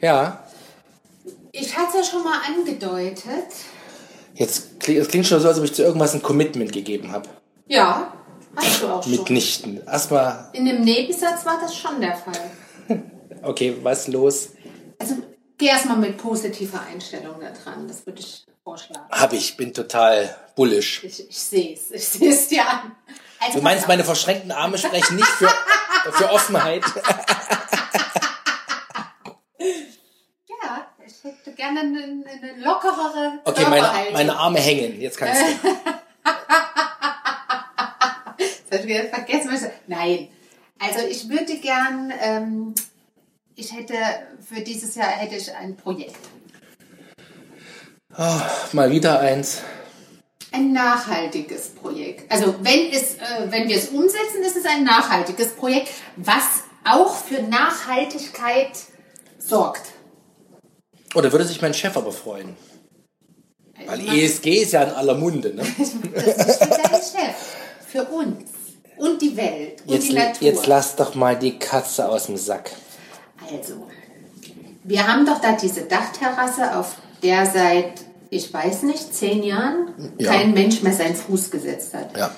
Ja. Ich hatte es ja schon mal angedeutet. Jetzt klingt, es klingt schon so, als ob ich zu irgendwas ein Commitment gegeben habe. Ja, hast du auch schon. Mitnichten. Erstmal, In dem Nebensatz war das schon der Fall. okay, was los? Also geh erstmal mit positiver Einstellung da dran. Das würde ich vorschlagen. Hab ich, bin total bullish. Ich, ich sehe es. Ich sehe es dir an. Also, Du meinst, meine verschränkten Arme sprechen nicht für, für Offenheit? Ja, ich hätte gerne eine, eine lockerere Okay, meine, meine Arme hängen. Jetzt kannst du. Das hab ich vergessen. ich- Nein. Also ich würde gern, ähm, ich hätte für dieses Jahr hätte ich ein Projekt. Mal wieder eins. Ein nachhaltiges Projekt. Also wenn es, äh, wenn wir es umsetzen, ist es ein nachhaltiges Projekt, was auch für Nachhaltigkeit sorgt. Oder würde sich mein Chef aber freuen? Weil Ich mach- ESG ist ja in aller Munde, ne? Das ist für deinen Chef, für uns und die Welt und Jetzt, die Natur. jetzt lass doch mal die Katze aus dem Sack. Also, wir haben doch da diese Dachterrasse, auf der seit, ich weiß nicht, zehn Jahren Ja. kein Mensch mehr seinen Fuß gesetzt hat. Ja.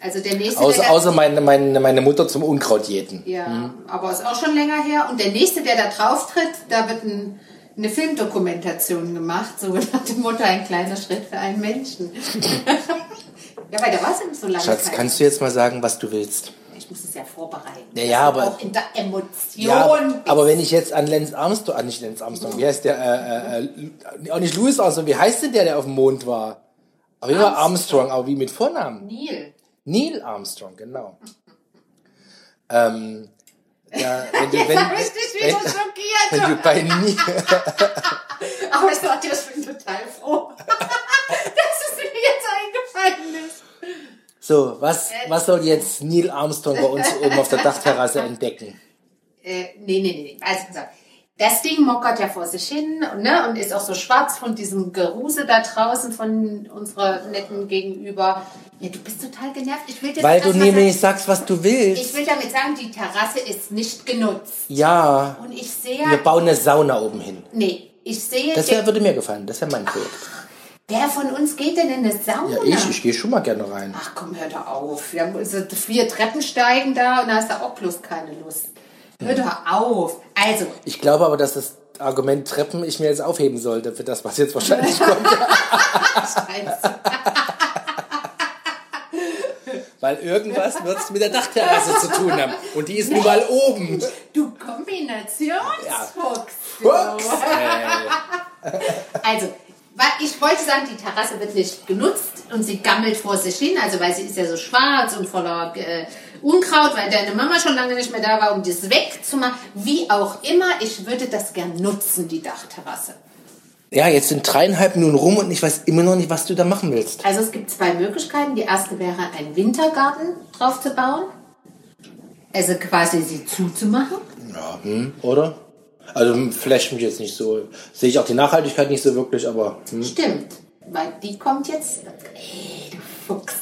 Also der nächste, Außer, der außer meine, meine, meine Mutter zum Unkraut jäten. ja, aber ist auch schon länger her. Und der nächste, der da drauf tritt, da wird ein, eine Filmdokumentation gemacht, so nach dem Motto ein kleiner Schritt für einen Menschen. ja, weil da war es eben so lange. Schatz, kein- kannst du jetzt mal sagen, was du willst? ich muss es ja vorbereiten. Ja, ja, aber- auch in der Emotion. Ja, aber wenn ich jetzt an Lance Armstrong, ah, nicht Lance Armstrong, wie heißt der, äh, äh, äh, auch nicht Louis Armstrong, wie heißt denn der, der auf dem Mond war? Auf jeden Fall Armstrong, aber wie mit Vornamen? Neil. Neil Armstrong, genau. Ähm, ja, wenn du, wenn, Jetzt hab ich dich wieder wenn, schockiert. wenn du bei Neil, Aber ich sag dir, ich bin total froh, dass es mir jetzt eingefallen ist. so, was, was soll jetzt Neil Armstrong bei uns oben auf der Dachterrasse entdecken? Äh, nee, nee, nee. Also, pass auf. Das Ding mockert ja vor sich hin ne, und ist auch so schwarz von diesem Geruse da draußen von unserer netten Gegenüber. Ja, du bist total genervt. Ich will dir Weil du erst mal nämlich sagst, was du Ich willst. will damit sagen, die Terrasse ist nicht genutzt. Ja, Und ich sehe. wir bauen eine Sauna oben hin. Nee, ich sehe. Das wär, würde mir gefallen, das wäre mein Projekt. wer von uns geht denn in eine Sauna? Ja, ich, ich gehe schon mal gerne rein. Ach komm, hör doch auf. Wir haben so vier Treppen steigen da und da hast du auch bloß keine Lust. Hör doch auf. Also, Ich glaube aber, dass das Argument Treppen ich mir jetzt aufheben sollte für das, was jetzt wahrscheinlich kommt. Scheiße. Weil irgendwas wird es mit der Dachterrasse zu tun haben. Und die ist nun mal oben. Du Kombinationsfuchs. Fuchs, Also, ich wollte sagen, die Terrasse wird nicht genutzt und sie gammelt vor sich hin, also weil sie ist ja so schwarz und voller äh, Unkraut, weil deine Mama schon lange nicht mehr da war, um das wegzumachen. Wie auch immer, ich würde das gern nutzen, die Dachterrasse. Ja, jetzt sind dreieinhalb Minuten rum und ich weiß immer noch nicht, was du da machen willst. Also es gibt zwei Möglichkeiten. Die erste wäre, einen Wintergarten drauf zu bauen. Also quasi sie zuzumachen. Ja, hm, oder? Also flasht mich jetzt nicht so. Sehe ich auch die Nachhaltigkeit nicht so wirklich, aber hm. Stimmt. Weil die kommt jetzt. Ey, du Fuchs.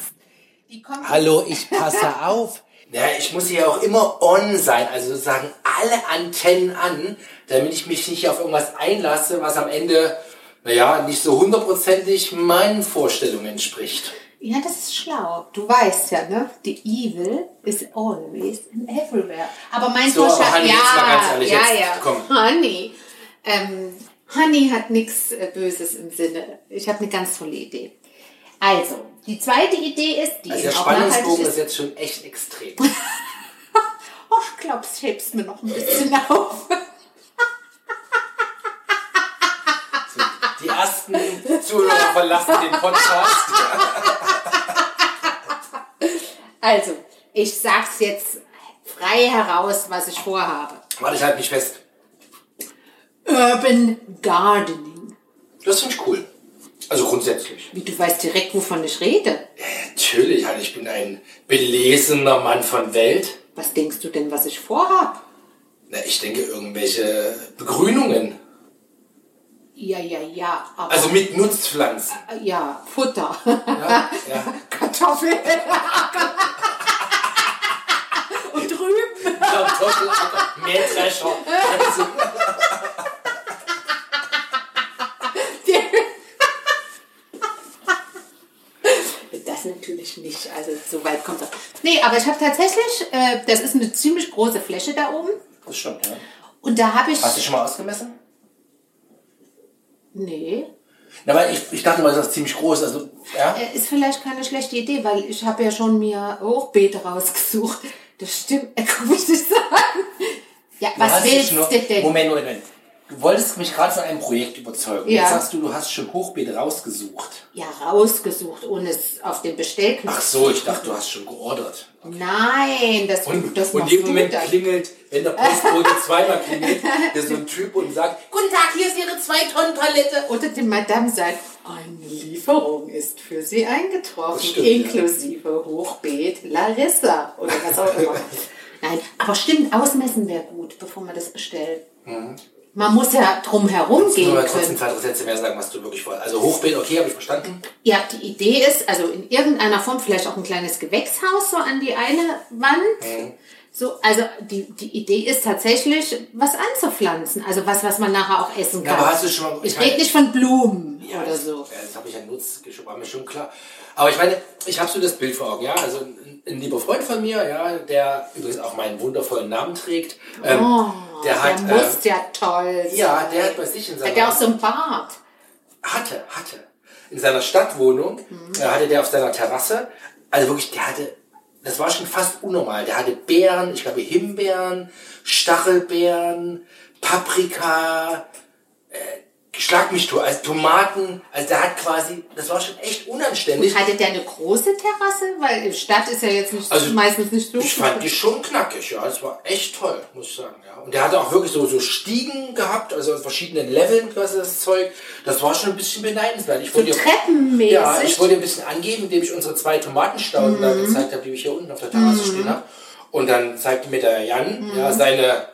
Die kommt Hallo, ich passe auf. Ja, ich muss hier auch immer on sein, also sozusagen alle Antennen an, damit ich mich nicht auf irgendwas einlasse, was am Ende, naja, nicht so hundertprozentig meinen Vorstellungen entspricht. Ja, das ist schlau. Du weißt ja, ne? The evil is always and everywhere. Aber mein So, aber Vorschlag, Honey, ja, jetzt mal ganz ehrlich, ja, jetzt, ja. komm. Honey. Ähm, Honey hat nichts äh, Böses im Sinne. Ich habe eine ganz tolle Idee. Also, die zweite Idee ist, die Also der auch Spannungsbogen ist ist. jetzt schon echt extrem. Oh, ich glaube, es hebst mir noch ein bisschen auf. Die ersten Zuhörer verlassen den Podcast. Also, ich sag's jetzt frei heraus, was ich vorhabe. Warte, ich halte mich fest. Urban Gardening. Das finde ich cool. Also grundsätzlich. Wie du weißt direkt, wovon ich rede. Natürlich, halt, ich bin ein belesener Mann von Welt. Was denkst du denn, was ich vorhab? Na, ich denke irgendwelche Begrünungen. Ja, ja, ja, aber Also mit Nutzpflanzen. ja, Futter. Ja, ja. Kartoffeln. Und Rüben. Kartoffelacker, Mähdrescher. Also, ich nicht. Also so weit kommt das. Nee, aber ich habe tatsächlich, äh, das ist eine ziemlich große Fläche da oben. Das stimmt, ja. Und da habe ich. Hast du schon mal ausgemessen? Nee. Na, weil ich, ich dachte mal, das ist ziemlich groß. Also, ja. Äh, Ist vielleicht keine schlechte Idee, weil ich habe ja schon mir Hochbeete rausgesucht. Das stimmt, äh, guck ich nicht sagen. Ja, was willst du denn? Moment, Moment, Moment. Du wolltest mich gerade von einem Projekt überzeugen. Ja. Jetzt sagst du, du hast schon Hochbeete rausgesucht. Ja, rausgesucht, ohne es auf den Bestellknopf. Ach so, ich dachte, du hast schon geordert. Nein, das, Und, das und in dem Moment dann. klingelt, wenn der Postbote zweimal klingelt, der so ein Typ und sagt, Guten Tag, hier ist Ihre zwei Tonnen Palette. Oder die Madame sagt, eine Lieferung ist für Sie eingetroffen, stimmt, ja. inklusive Hochbeet Larissa oder was auch immer. Nein, aber stimmt, ausmessen wäre gut, bevor man das bestellt. Man muss ja drum herum Nur gehen mal trotzdem können. zwei, drei Sätze mehr sagen, was du wirklich wolltest. Also Hochbeet, okay, habe ich verstanden. Ja, die Idee ist, also in irgendeiner Form vielleicht auch ein kleines Gewächshaus so an die eine Wand. So, also die, die Idee ist tatsächlich, was anzupflanzen. Also was, was man nachher auch essen Ja, kann. aber hast du schon mal- ich rede nicht von Blumen Ja, oder so. Ja, das habe ich ja nutzt, war mir schon klar. Aber ich meine, ich habe so das Bild vor Augen, ja. Also ein, ein lieber Freund von mir, ja, der übrigens auch meinen wundervollen Namen trägt, ähm, Oh, der hat, der ähm, muss ja toll sein. ja, der hat bei sich in seiner Hat der auch so einen Bart? hatte, hatte. In seiner Stadtwohnung äh, hatte der auf seiner Terrasse, also wirklich, der hatte, das war schon fast unnormal. Der hatte Beeren, ich glaube Himbeeren, Stachelbeeren, Paprika, Schlag mich tot, also Tomaten, also der hat quasi, das war schon echt unanständig. Hatte der eine große Terrasse? Weil in Stadt ist ja jetzt nicht, Also, meistens nicht so. Ich fand die schon knackig, ja. Das war echt toll, muss ich sagen, ja. Und der hatte auch wirklich so, so Stiegen gehabt, also in verschiedenen Leveln quasi das Zeug. Das war schon ein bisschen beneidenswert. Ich wollte treppenmäßig. Ja, ich wollte ein bisschen angeben, indem ich unsere zwei Tomatenstauden da Mhm. gezeigt habe, die ich hier unten auf der Terrasse stehen habe. Und dann zeigte mir der Jan Mhm. ja, seine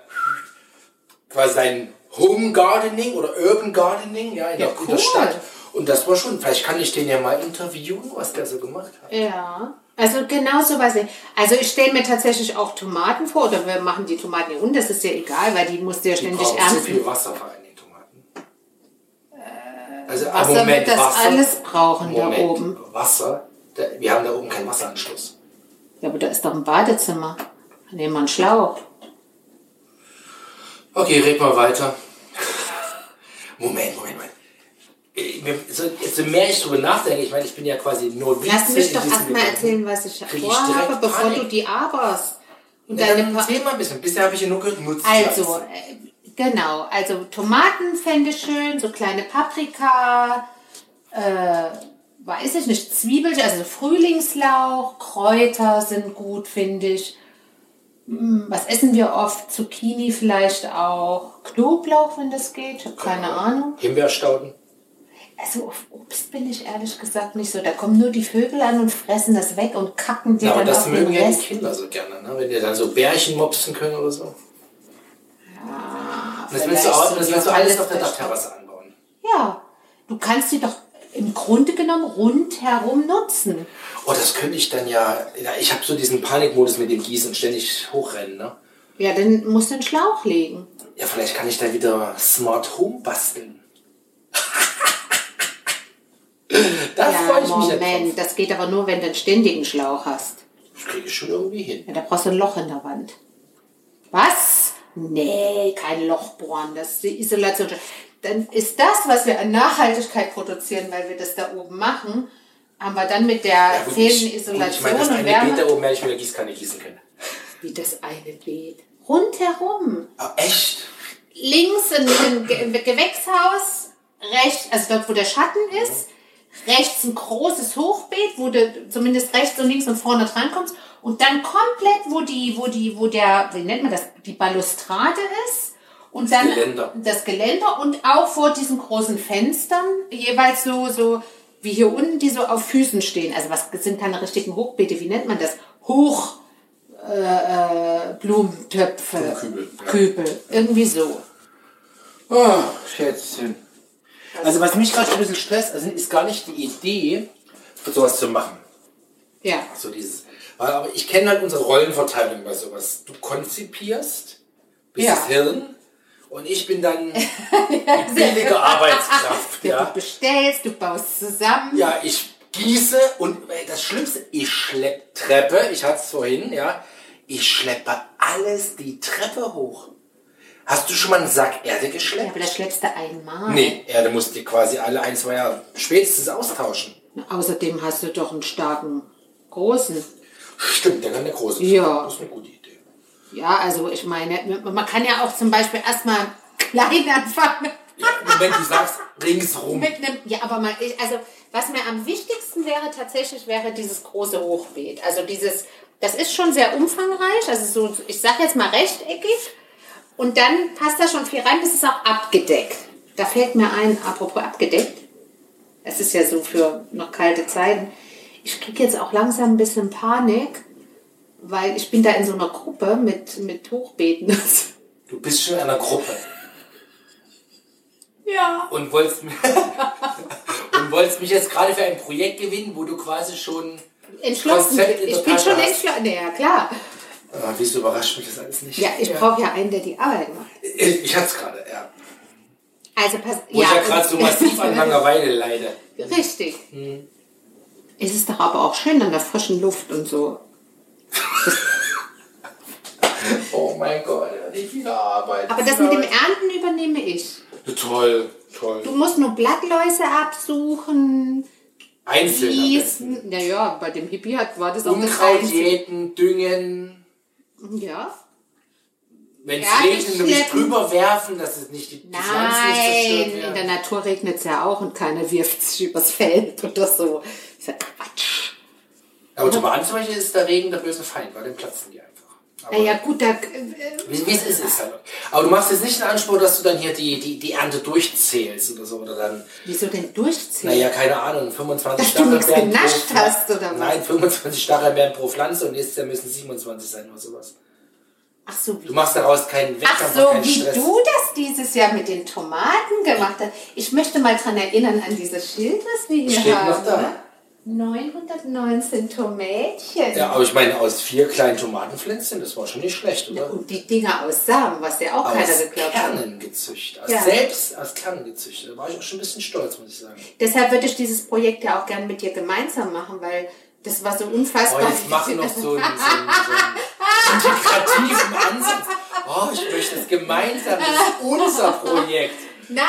quasi sein Home Gardening oder Urban Gardening ja, in, Ja, der, in der cool. Stadt. Und das war schon, vielleicht kann ich den ja mal interviewen, was der so gemacht hat. Ja, also genau so was. Also ich stelle mir tatsächlich auch Tomaten vor, oder wir machen die Tomaten hier unten, das ist ja egal, weil die musst du ja Die ständig so ernten. viel Wasser vor allem, die Tomaten. Also, Wasser Moment, wird das Wasser, alles brauchen da Moment, oben. Wasser, da, wir haben da oben keinen Wasseranschluss. Ja, aber da ist doch ein Badezimmer. Nehmen wir einen Schlauch. Okay, red mal weiter. Moment, Moment, Moment. So, so mehr ich drüber nachdenke, ich meine, ich bin ja quasi nur Lass mich doch in diesem erst mal Gedanken. erzählen, was ich vorhabe, bevor Panik. du die aberst. Und Ja, dann erzähl mal ein bisschen. Bisher habe ich ja nur genutzt. Also, äh, genau, also Tomaten fände ich schön, so kleine Paprika, äh, weiß ich nicht, Zwiebeln, also Frühlingslauch, Kräuter sind gut, finde ich. Hm, Was essen wir oft? Zucchini vielleicht auch. Knoblauch, wenn das geht. Ich habe keine Ahnung. Himbeerstauden. Also auf Obst bin ich ehrlich gesagt nicht so. Da kommen nur die Vögel an und fressen das weg und kacken dir Ja, aber dann das auf den mögen ja die Rest. Kinder so gerne, ne? wenn die dann so Bärchen mopsen können oder so. das willst du, auch, das die willst du alles auf der. Dachterrasse anbauen. Ja, du kannst sie doch im Grunde genommen rundherum nutzen. Oh, das könnte ich dann ja. ja ich habe so diesen Panikmodus mit dem Gießen ständig hochrennen. Ne? Ja, dann musst du einen Schlauch legen. Ja, vielleicht kann ich da wieder Smart Home basteln. da ja, freue ich mich jetzt. Moment, das geht aber nur, wenn du einen ständigen Schlauch hast. Das kriege ich schon irgendwie hin. Ja, da brauchst du ein Loch in der Wand. Was? Nee, kein Loch bohren, das ist die Isolation. Dann ist das, was wir an Nachhaltigkeit produzieren, weil wir das da oben machen, haben wir dann mit der Ja, gut, fehlenden ich, gut, Isolation ich meine, das und eine Wärme. Beet da oben ich mit der Gießkanne gießen können. Wie das eine Beet. Rundherum. Ah, echt? links ein, ein Ge- Gewächshaus, rechts, also dort, wo der Schatten ist, rechts ein großes Hochbeet, wo du zumindest rechts und links und vorne dran kommst und dann komplett, wo die, wo die, wo der, wie nennt man das, die Balustrade ist und dann Geländer. das Geländer und auch vor diesen großen Fenstern jeweils so, so wie hier unten, die so auf Füßen stehen. Also was sind keine richtigen Hochbeete, wie nennt man das? Hoch, äh, äh, Blumentöpfe, Blumenkübel, ja. Kübel, irgendwie so. Oh, Schätzchen. Also was mich gerade ein bisschen stresst, also ist gar nicht die Idee, sowas zu machen. Ja. So dieses. weil- Aber ich kenne halt unsere Rollenverteilung bei sowas. Du konzipierst, bist Ja. das Hirn und ich bin dann die billige Arbeitskraft. Du ja. bestellst, du baust zusammen. ja, ich gieße und äh, das Schlimmste, ich schlepp Treppe, ich hatte es vorhin, ja, ich schleppe alles die Treppe hoch. Hast du schon mal einen Sack Erde Ja, geschleppt? aber das schleppst du einmal. Nee, Erde musst du quasi alle ein, zwei Jahre spätestens austauschen. Außerdem hast du doch einen starken großen. Stimmt, der kann der große. Ja. Das ist eine gute Idee. Ja, also ich meine, man kann ja auch zum Beispiel erstmal klein anfangen. Ja, wenn du sagst, ringsrum. Mit einem, ja, aber mal, ich, also was mir am wichtigsten wäre tatsächlich, wäre dieses große Hochbeet. Also dieses, das ist schon sehr umfangreich, also so, ich sag jetzt mal rechteckig. Und dann passt da schon viel rein, das ist auch abgedeckt. Da fällt mir ein, apropos abgedeckt, es ist ja so für noch kalte Zeiten. Ich kriege jetzt auch langsam ein bisschen Panik, weil ich bin da in so einer Gruppe mit, mit Hochbeeten. Du bist schon in einer Gruppe ja. und wolltest, und wolltest mich jetzt gerade für ein Projekt gewinnen, wo du quasi schon Entschlossen. Konzept in Ich bin schon entschlossen. Ja, klar. Ah, wieso überrascht mich das alles nicht? Ja, ich brauche ja einen, der die Arbeit macht. Ich, ich hatte es gerade, ja. Also pass, Wo ich ja gerade so massiv an Langeweile leide. Richtig. Es ist doch aber auch schön an der frischen Luft und so. Oh mein Gott, nicht wieder Arbeit. Aber das mit dem Ernten übernehme ich. Toll, toll. Du musst nur Blattläuse absuchen, Einzeln. Naja, bei dem Hippie hat, war das auch das Unkraut Einzige. jäten, düngen. Ja. Wenn es regnet, nicht nämlich drüber werfen, dass es nicht die, die Pflanzen nicht Nein, zerstört in der. Natur regnet es ja auch und keiner wirft sich übers Feld oder so. Das ist ja Quatsch. Aber zum Beispiel ist der Regen der böse Feind, weil dann platzen die Naja, gut, da, äh, wie, wie es ist, ist halt. Aber du machst jetzt nicht den Anspruch, dass du dann hier die, die, die Ernte durchzählst oder so. Oder dann, wieso denn durchziehen? naja, keine Ahnung, 25 Dass du nichts Stachelbeeren pro genascht hast, oder was? Nein, 25 Stachelbeeren pro Pflanze und nächstes Jahr müssen 27 sein oder sowas. Ach so, wie Du machst daraus keinen Ach Wettkampf, so, keinen wie Stress. du das dieses Jahr mit den Tomaten gemacht hast. Ich möchte mal dran erinnern an dieses Schild, was wir hier Steht haben. noch da. ne? 919 Tomätchen. Ja, aber ich meine, aus vier kleinen Tomatenpflänzchen, das war schon nicht schlecht, oder? Und die Dinger aus Samen, was ja auch keiner aus geglaubt hat. Kernen gezüchtet. Aus Ja. Selbst aus Kernen gezüchtet. Da war ich auch schon ein bisschen stolz, muss ich sagen. Deshalb würde ich dieses Projekt ja auch gerne mit dir gemeinsam machen, weil das war so unfassbar. Oh, jetzt mach noch so einen, so einen, so einen integrativen Ansatz. Oh, ich möchte das gemeinsam, das ist unser Projekt. Nein,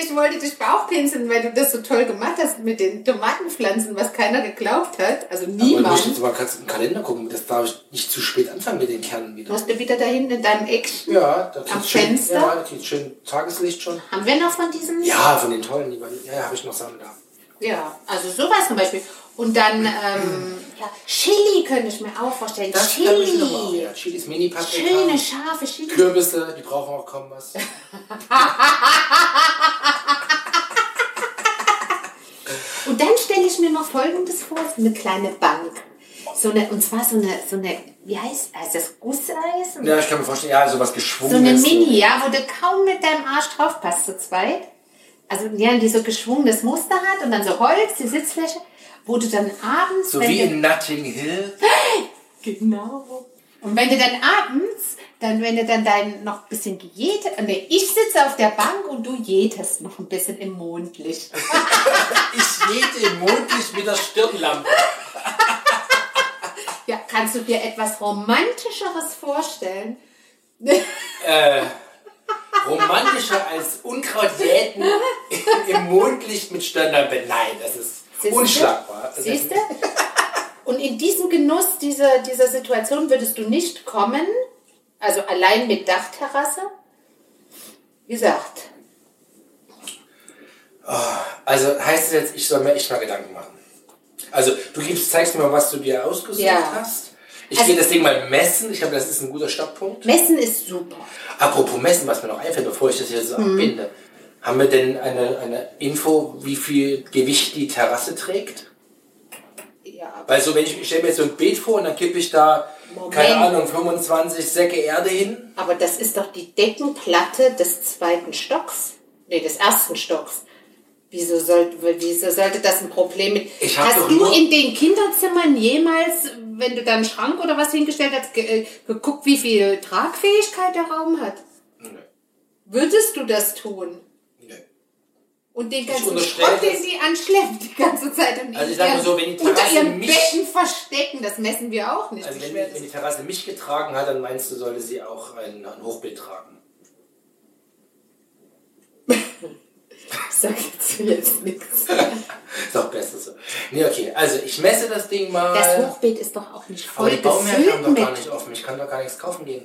ich wollte dich Bauchpinseln, weil du das so toll gemacht hast mit den Tomatenpflanzen, was keiner geglaubt hat. Also Aber du musst niemand. jetzt mal kurz im Kalender gucken, das darf ich nicht zu spät anfangen mit den Kernen wieder. Hast du wieder da hinten in deinem Eckchen? Ja, da Am schön, Fenster? Ja, da schön Tageslicht schon. Haben wir noch von diesem? Ja, von den tollen, die waren, ja, ja, habe ich noch Sachen da. Ja, also sowas zum Beispiel. Und dann, ähm, ja, Chili könnte ich mir auch vorstellen. Das kann ich noch. Chili. Ja, Chilis, Mini-Paprika. Schöne, scharfe Chili. Kürbisse, die brauchen auch kaum was. Und dann stelle ich mir noch Folgendes vor, so eine kleine Bank. So eine, und zwar so eine, so eine, wie heißt, heißt das Gusseis? Ja, ich kann mir vorstellen, ja, sowas So geschwungen eine Mini, ja, wo du kaum mit deinem Arsch drauf passt, zu zweit. Also, ja, die so geschwungenes Muster hat und dann so Holz, die Sitzfläche, wo du dann abends, So wie in Notting Hill. Genau. Und wenn du dann abends, dann wenn du dann dein noch ein bisschen gejätet, nee, ich sitze auf der Bank und du jätest noch ein bisschen im Mondlicht. Ich jede im Mondlicht mit der Stirnlampe. Ja, kannst du dir etwas romantischeres vorstellen? Romantischer als Unkrautjäten im Mondlicht mit Stirnlampe. Nein, das ist Siehste? unschlagbar. Siehst du? Und in diesem Genuss dieser, dieser Situation würdest du nicht kommen, also allein mit Dachterrasse? Wie gesagt, Also heißt es jetzt, ich soll mir echt mal Gedanken machen. Also du gibst, zeigst mir mal, was du dir ausgesucht Ja. hast. Ich Also- gehe das Ding mal messen. Ich glaube, das ist ein guter Startpunkt. Messen ist super. Apropos messen, was mir noch einfällt, bevor ich das hier so Mhm. abbinde. Haben wir denn eine, eine Info, wie viel Gewicht die Terrasse trägt? Ja, Weil so, wenn ich, ich stelle mir jetzt so ein Beet vor und dann kippe ich da, Moment. keine Ahnung, 25 Säcke Erde hin. aber das ist doch die Deckenplatte des zweiten Stocks. Nee, des ersten Stocks. Wieso, soll, wieso sollte das ein Problem mit... Ich hab Hast du in den Kinderzimmern jemals, wenn du da einen Schrank oder was hingestellt hast, äh, geguckt, wie viel Tragfähigkeit der Raum hat? Nee. Würdest du das tun? Und den Ich ganzen Schrott, den sie anschleppen die ganze Zeit und Also ich sag mal so, wenn die unter Terrasse ihren mich- Betten verstecken, das messen wir auch nicht. Also wenn, wenn die Terrasse mich getragen hat, dann meinst du, sollte sie auch ein, ein Hochbild tragen. Ich sag jetzt, jetzt nichts. Ist auch besser so. Nee, okay. Also ich messe das Ding mal. Das Hochbeet ist doch auch nicht aber voll die Baumärkte haben doch gar nicht offen. Ich kann doch gar nichts kaufen gehen.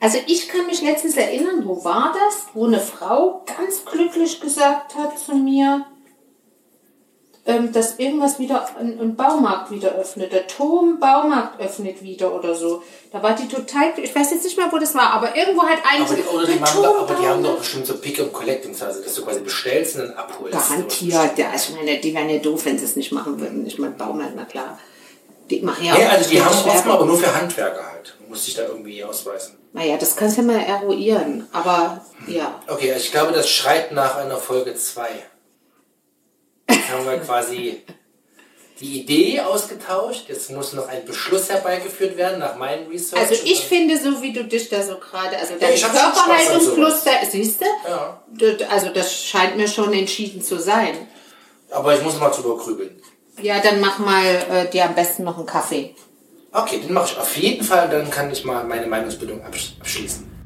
Also ich kann mich letztens erinnern, wo war das? Wo eine Frau ganz glücklich gesagt hat zu mir, ähm, dass irgendwas wieder, ein, ein Baumarkt wieder öffnet. Der Turm Baumarkt öffnet wieder oder so. Da war die total, ich weiß jetzt nicht mehr, wo das war, aber irgendwo halt Aber eigentlich. die, oder die, doch, aber die haben doch bestimmt so Pick- und Collecting-Service, dass du quasi bestellst und dann abholst. Garantiert, ja, ich meine, die wären ja doof, wenn sie es nicht machen würden. Ich meine, Baumarkt, na klar. Die machen ja Ja, auch also die haben Werbung. offen, aber nur für Handwerker halt. Muss ich da irgendwie ausweisen. Naja, das kannst du ja mal eruieren. Aber ja. Okay, also ich glaube, das schreit nach einer Folge 2. Jetzt haben wir quasi die Idee ausgetauscht. Jetzt muss noch ein Beschluss herbeigeführt werden nach meinem Research. Also ich finde, so wie du dich da so gerade, also deine an Körperhaltung plus, da, siehst du? Ja. Also das scheint mir schon entschieden zu sein. aber ich muss noch mal drüber grübeln. Ja, dann mach mal äh, dir am besten noch einen Kaffee. Okay, den mache ich auf jeden Fall. Dann kann ich mal meine Meinungsbildung absch- abschließen.